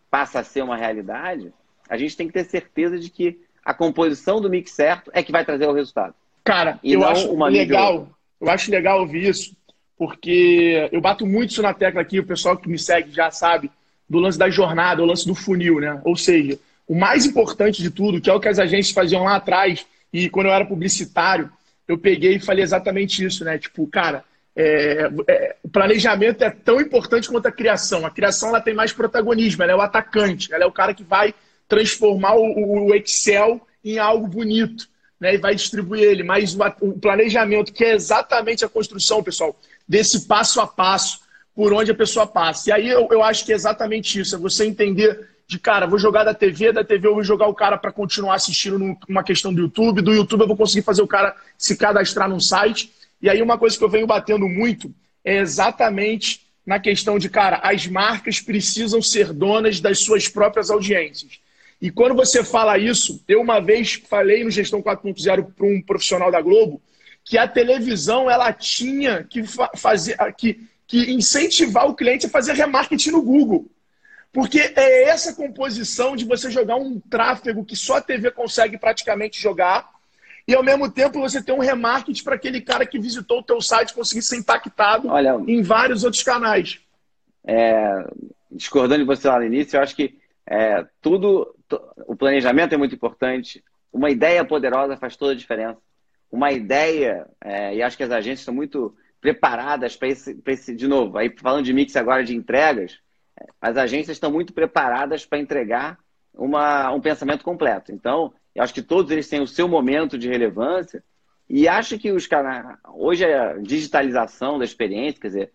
passa a ser uma realidade. A gente tem que ter certeza de que a composição do mix certo é que vai trazer o resultado. Cara, e eu acho legal, eu acho legal ouvir isso, porque eu bato muito isso na tecla aqui, o pessoal que me segue já sabe, do lance da jornada, o lance do funil, né? Ou seja, o mais importante de tudo, que é o que as agências faziam lá atrás, e quando eu era publicitário, eu peguei e falei exatamente isso, né? Tipo, cara, é, é, o planejamento é tão importante quanto a criação. A criação ela tem mais protagonismo, ela é o atacante, ela é o cara que vai transformar o, o Excel em algo bonito, né? E vai distribuir ele. Mas o, o planejamento, que é exatamente a construção, pessoal, desse passo a passo por onde a pessoa passa. E aí eu, eu acho que é exatamente isso, é você entender de cara, vou jogar da TV, da TV eu vou jogar o cara para continuar assistindo numa questão do YouTube, do YouTube eu vou conseguir fazer o cara se cadastrar num site. E aí uma coisa que eu venho batendo muito é exatamente na questão de, cara, as marcas precisam ser donas das suas próprias audiências. E quando você fala isso, eu uma vez falei no Gestão 4.0 para um profissional da Globo que a televisão ela tinha que fazer que, que incentivar o cliente a fazer remarketing no Google. Porque é essa composição de você jogar um tráfego que só a TV consegue praticamente jogar e ao mesmo tempo você ter um remarketing para aquele cara que visitou o teu site conseguir ser impactado Olha, em vários outros canais. É, discordando de você lá no início, eu acho que é, tudo, o planejamento é muito importante. Uma ideia poderosa faz toda a diferença. Uma ideia, é, e acho que as agências estão muito preparadas para esse, esse, de novo, aí falando de mix agora de entregas, as agências estão muito preparadas para entregar uma, um pensamento completo. Então, eu acho que todos eles têm o seu momento de relevância e acho que os canais. Hoje a digitalização da experiência, quer dizer,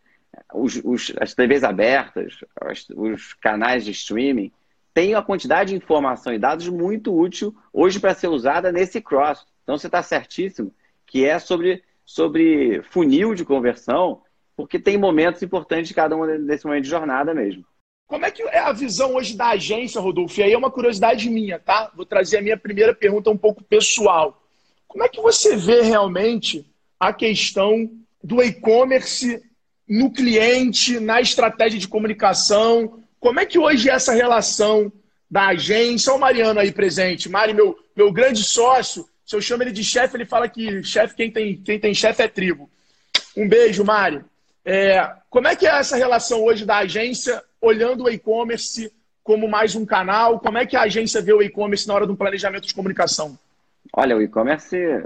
os, os, as TVs abertas, os, os canais de streaming, têm uma quantidade de informação e dados muito útil hoje para ser usada nesse cross. Então você está certíssimo que é sobre, sobre funil de conversão porque tem momentos importantes de cada um desse momento de jornada mesmo. Como é que é a visão hoje da agência, Rodolfo? E aí é uma curiosidade minha, tá? Vou trazer a minha primeira pergunta um pouco pessoal. Como é que você vê realmente a questão do e-commerce no cliente, na estratégia de comunicação? Como é que hoje é essa relação da agência? Olha o Mariano aí presente. Mari, meu, meu grande sócio, se eu chamo ele de chefe, ele fala que chefe, quem tem, quem tem chefe é tribo. Um beijo, Mari. É, como é que é essa relação hoje da agência olhando o e-commerce como mais um canal? Como é que a agência vê o e-commerce na hora do planejamento de comunicação? Olha, o e-commerce,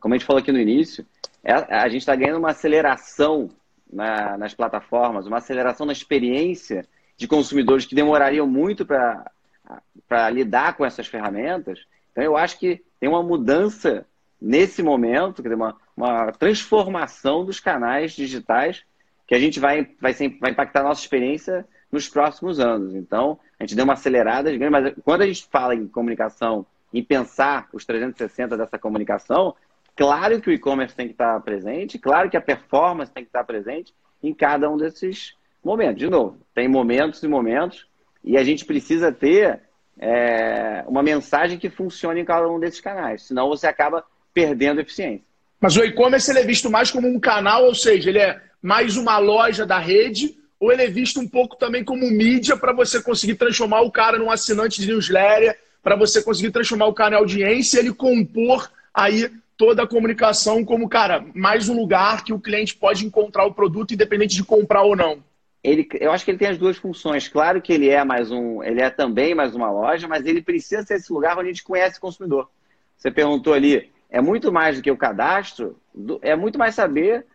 como a gente falou aqui no início, é, a gente está ganhando uma aceleração na, nas plataformas, uma aceleração na experiência de consumidores que demorariam muito para lidar com essas ferramentas. Então, eu acho que tem uma mudança nesse momento, uma, uma transformação dos canais digitais que a gente vai, vai, ser, vai impactar a nossa experiência nos próximos anos. Então, a gente deu uma acelerada gigante, mas quando a gente fala em comunicação, em pensar os 360 dessa comunicação, claro que o e-commerce tem que estar presente, claro que a performance tem que estar presente em cada um desses momentos. De novo, tem momentos e momentos, e a gente precisa ter é, uma mensagem que funcione em cada um desses canais, senão você acaba perdendo eficiência. Mas o e-commerce é visto mais como um canal, ou seja, ele é mais uma loja da rede, ou ele é visto um pouco também como mídia para você conseguir transformar o cara num assinante de newsletter, para você conseguir transformar o cara em audiência e ele compor aí toda a comunicação como, cara, mais um lugar que o cliente pode encontrar o produto independente de comprar ou não. Ele, eu acho que ele tem as duas funções. Claro que ele é mais um, ele é também mais uma loja, mas ele precisa ser esse lugar onde a gente conhece o consumidor. Você perguntou ali, é muito mais do que o cadastro, é muito mais saber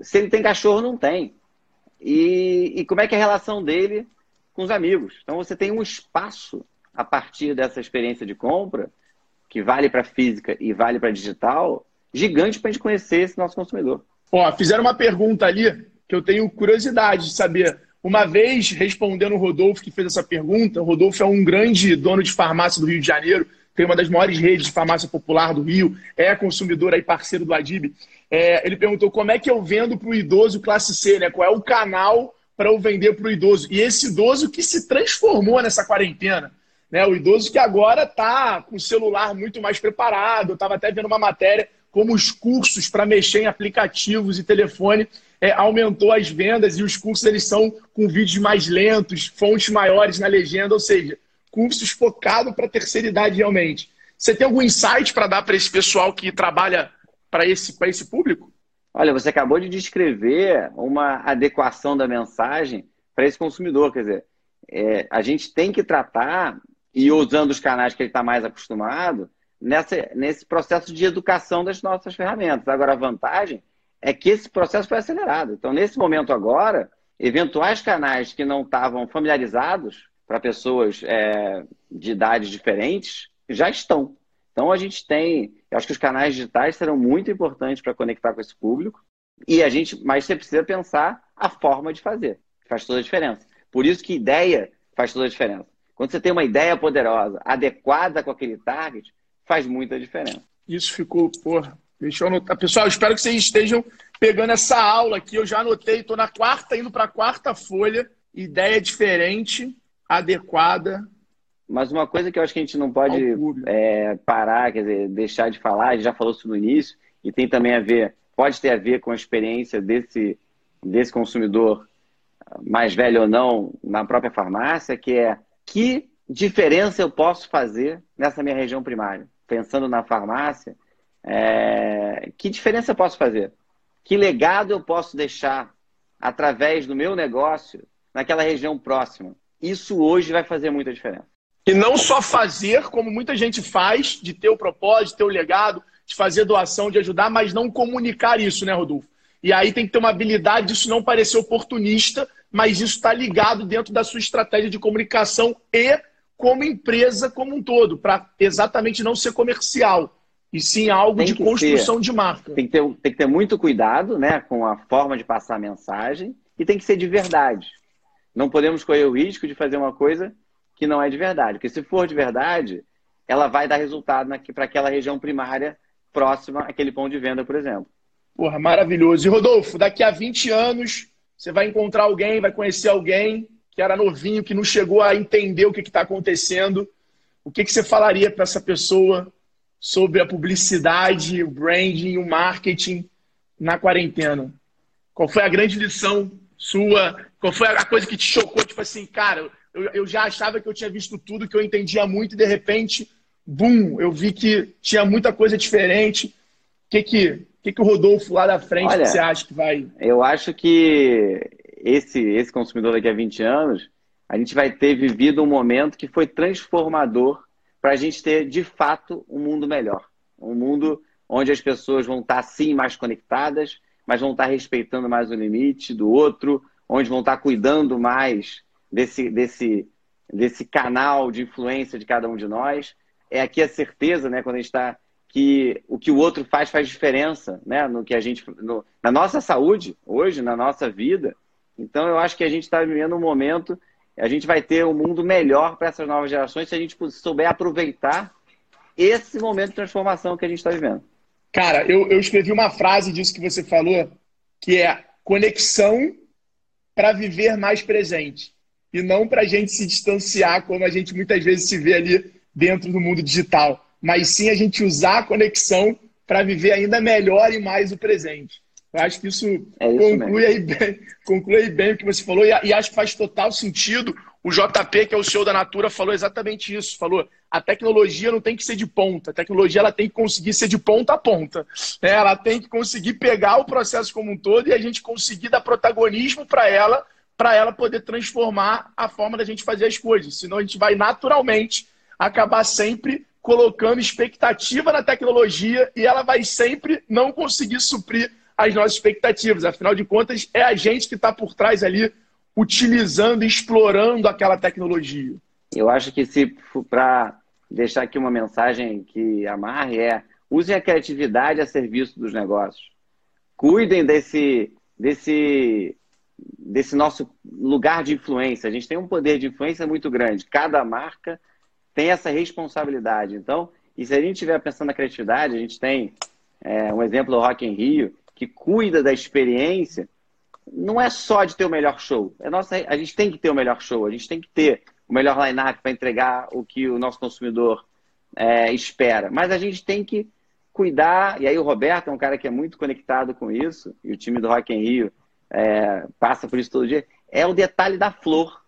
se ele tem cachorro não tem. E, e como é que é a relação dele com os amigos. Então você tem um espaço a partir dessa experiência de compra, que vale para física e vale para digital, gigante para a gente conhecer esse nosso consumidor. Ó, fizeram uma pergunta ali que eu tenho curiosidade de saber. Uma vez respondendo o Rodolfo, que fez essa pergunta, o Rodolfo é um grande dono de farmácia do Rio de Janeiro, tem uma das maiores redes de farmácia popular do Rio, é consumidor aí, parceiro do Adib. É, ele perguntou como é que eu vendo para o idoso classe C, né? Qual é o canal para eu vender para o idoso? E esse idoso que se transformou nessa quarentena. Né? O idoso que agora está com o celular muito mais preparado. Eu estava até vendo uma matéria como os cursos para mexer em aplicativos e telefone é, aumentou as vendas e os cursos eles são com vídeos mais lentos, fontes maiores na legenda, ou seja, cursos focados para a terceira idade realmente. Você tem algum insight para dar para esse pessoal que trabalha para esse, esse público? Olha, você acabou de descrever uma adequação da mensagem para esse consumidor. Quer dizer, é, a gente tem que tratar, e usando os canais que ele está mais acostumado, nessa, nesse processo de educação das nossas ferramentas. Agora, a vantagem é que esse processo foi acelerado. Então, nesse momento agora, eventuais canais que não estavam familiarizados para pessoas é, de idades diferentes já estão. Então a gente tem, eu acho que os canais digitais serão muito importantes para conectar com esse público. E a gente, mas você precisa pensar a forma de fazer, faz toda a diferença. Por isso que ideia faz toda a diferença. Quando você tem uma ideia poderosa, adequada com aquele target, faz muita diferença. Isso ficou, porra. Deixa eu anotar. Pessoal, espero que vocês estejam pegando essa aula aqui. Eu já anotei, estou na quarta, indo para a quarta folha. Ideia diferente, adequada. Mas uma coisa que eu acho que a gente não pode é, parar, quer dizer, deixar de falar, a gente já falou isso no início, e tem também a ver, pode ter a ver com a experiência desse, desse consumidor mais velho ou não na própria farmácia, que é que diferença eu posso fazer nessa minha região primária? Pensando na farmácia, é, que diferença eu posso fazer? Que legado eu posso deixar através do meu negócio naquela região próxima? Isso hoje vai fazer muita diferença. E não só fazer, como muita gente faz, de ter o propósito, de ter o legado, de fazer doação, de ajudar, mas não comunicar isso, né, Rodolfo? E aí tem que ter uma habilidade disso não parecer oportunista, mas isso está ligado dentro da sua estratégia de comunicação e como empresa como um todo, para exatamente não ser comercial, e sim algo tem de construção ser. de marca. Tem que, ter, tem que ter muito cuidado né, com a forma de passar a mensagem e tem que ser de verdade. Não podemos correr o risco de fazer uma coisa que não é de verdade. Porque se for de verdade, ela vai dar resultado para aquela região primária próxima àquele ponto de venda, por exemplo. Porra, maravilhoso. E Rodolfo, daqui a 20 anos, você vai encontrar alguém, vai conhecer alguém que era novinho, que não chegou a entender o que está acontecendo. O que, que você falaria para essa pessoa sobre a publicidade, o branding, o marketing na quarentena? Qual foi a grande lição sua? Qual foi a coisa que te chocou? Tipo assim, cara, eu, eu já achava que eu tinha visto tudo, que eu entendia muito, e de repente, bum, eu vi que tinha muita coisa diferente. O que que, que, que o Rodolfo lá da frente Olha, você acha que vai? Eu acho que esse, esse consumidor daqui a 20 anos, a gente vai ter vivido um momento que foi transformador para a gente ter, de fato, um mundo melhor. Um mundo onde as pessoas vão estar, sim, mais conectadas, mas vão estar respeitando mais o limite do outro, onde vão estar cuidando mais desse, desse, desse canal de influência de cada um de nós. É aqui a certeza, né, quando a gente está que o que o outro faz faz diferença, né? No que a gente, no, na nossa saúde hoje, na nossa vida. Então eu acho que a gente está vivendo um momento, a gente vai ter um mundo melhor para essas novas gerações se a gente souber aproveitar esse momento de transformação que a gente está vivendo. Cara, eu, eu escrevi uma frase disso que você falou, que é conexão para viver mais presente e não para a gente se distanciar como a gente muitas vezes se vê ali dentro do mundo digital mas sim a gente usar a conexão para viver ainda melhor e mais o presente. Eu acho que isso, é isso conclui, aí bem, conclui aí bem o que você falou, e, e, acho que faz total sentido. O JP, que é o CEO da Natura, falou exatamente isso. Falou: a tecnologia não tem que ser de ponta, a tecnologia ela tem que conseguir ser de ponta a ponta. Né? Ela tem que conseguir pegar o processo como um todo e a gente conseguir dar protagonismo para ela, para ela poder transformar a forma da gente fazer as coisas. Senão a gente vai naturalmente acabar sempre colocando expectativa na tecnologia e ela vai sempre não conseguir suprir as nossas expectativas. Afinal de contas, é a gente que está por trás ali, utilizando explorando aquela tecnologia. Eu acho que se para deixar aqui uma mensagem que amarre é usem a criatividade a serviço dos negócios. Cuidem desse, desse, desse nosso lugar de influência. A gente tem um poder de influência muito grande. Cada marca tem essa responsabilidade. Então, e se a gente estiver pensando na criatividade, a gente tem é, um exemplo do Rock in Rio, que cuida da experiência, não é só de ter o melhor show. É nossa, a gente tem que ter o melhor show, a gente tem que ter o melhor line-up para entregar o que o nosso consumidor é, espera. Mas a gente tem que cuidar, e aí o Roberto é um cara que é muito conectado com isso, e o time do Rock in Rio é, passa por isso todo dia, é o detalhe da flor,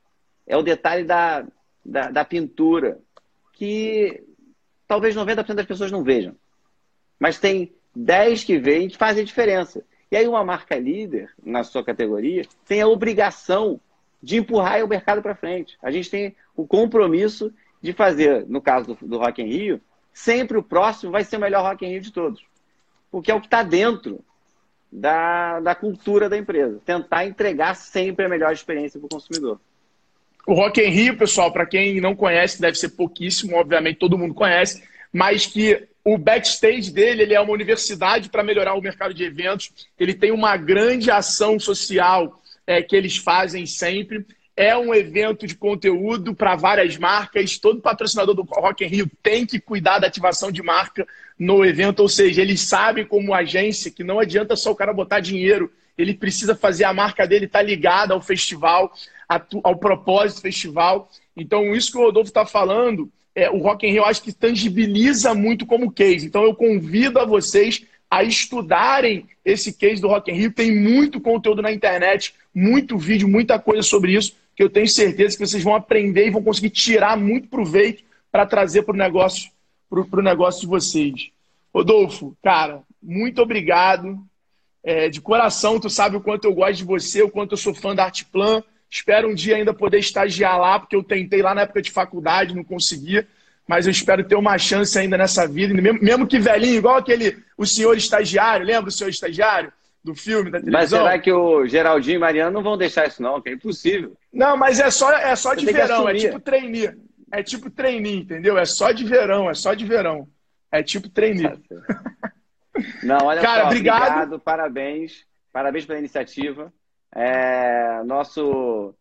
é o detalhe da, da, da pintura, que talvez 90% das pessoas não vejam. Mas tem 10 que veem que fazem diferença. E aí uma marca líder na sua categoria tem a obrigação de empurrar o mercado para frente. A gente tem o compromisso de fazer, no caso do, do Rock in Rio, sempre o próximo vai ser o melhor Rock in Rio de todos. Porque é o que está dentro da, da cultura da empresa. Tentar entregar sempre a melhor experiência para o consumidor. O Rock in Rio, pessoal, para quem não conhece, deve ser pouquíssimo, obviamente todo mundo conhece, mas que o backstage dele ele é uma universidade para melhorar o mercado de eventos. Ele tem uma grande ação social é, que eles fazem sempre. É um evento de conteúdo para várias marcas. Todo patrocinador do Rock in Rio tem que cuidar da ativação de marca no evento, ou seja, eles sabem como agência que não adianta só o cara botar dinheiro, ele precisa fazer a marca dele estar tá ligada ao festival ao propósito do festival. Então, isso que o Rodolfo está falando, é, o Rock in Rio acho que tangibiliza muito como case. Então, eu convido a vocês a estudarem esse case do Rock in Rio. Tem muito conteúdo na internet, muito vídeo, muita coisa sobre isso, que eu tenho certeza que vocês vão aprender e vão conseguir tirar muito proveito para trazer para o negócio, negócio de vocês. Rodolfo, cara, muito obrigado. É, de coração, tu sabe o quanto eu gosto de você, o quanto eu sou fã da Artplan. Espero um dia ainda poder estagiar lá, porque eu tentei lá na época de faculdade, não conseguia. Mas eu espero ter uma chance ainda nessa vida, mesmo que velhinho, igual aquele, o senhor estagiário, lembra o senhor estagiário? Do filme, da televisão? Mas será que o Geraldinho e Mariano não vão deixar isso, não? Que é impossível. Não, mas é só, é só de verão, é tipo trainee. É tipo trainee, entendeu? É só de verão, é só de verão. É tipo trainee. Não, olha Cara, só, obrigado. obrigado, parabéns. Parabéns pela iniciativa. É, nosso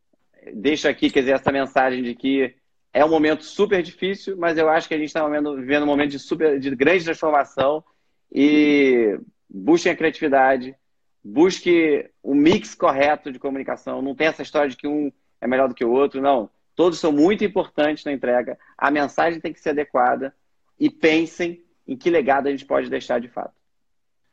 deixa aqui, quer dizer, essa mensagem de que é um momento super difícil, mas eu acho que a gente está vivendo um momento de, super, de grande transformação e busquem a criatividade, busque o mix correto de comunicação. Não tem essa história de que um é melhor do que o outro, não. Todos são muito importantes na entrega. A mensagem tem que ser adequada e pensem em que legado a gente pode deixar de fato.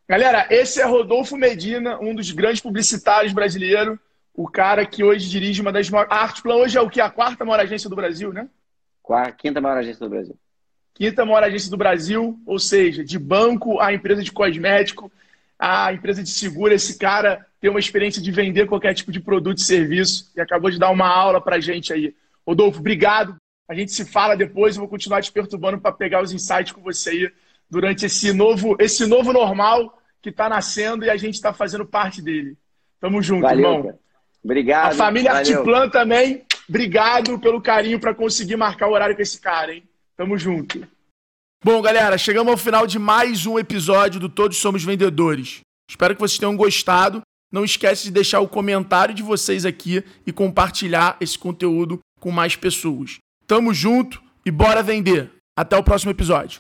Galera, esse é Rodolfo Medina, um dos grandes publicitários brasileiros, o cara que hoje dirige uma das maiores. A Artplan hoje é o que? A quarta maior agência do Brasil, né? Quarta, quinta maior agência do Brasil. Quinta maior agência do Brasil, ou seja, de banco a empresa de cosmético, a empresa de seguro. Esse cara tem uma experiência de vender qualquer tipo de produto e serviço e acabou de dar uma aula pra gente aí. Rodolfo, obrigado. A gente se fala depois, eu vou continuar te perturbando para pegar os insights com você aí durante esse novo, esse novo normal que está nascendo e a gente está fazendo parte dele. Tamo junto, valeu, irmão. Cara. Obrigado. A família Artiplan também, obrigado pelo carinho para conseguir marcar o horário com esse cara, hein? Tamo junto. Bom, galera, chegamos ao final de mais um episódio do Todos Somos Vendedores. Espero que vocês tenham gostado. Não esquece de deixar o comentário de vocês aqui e compartilhar esse conteúdo com mais pessoas. Tamo junto e bora vender. Até o próximo episódio.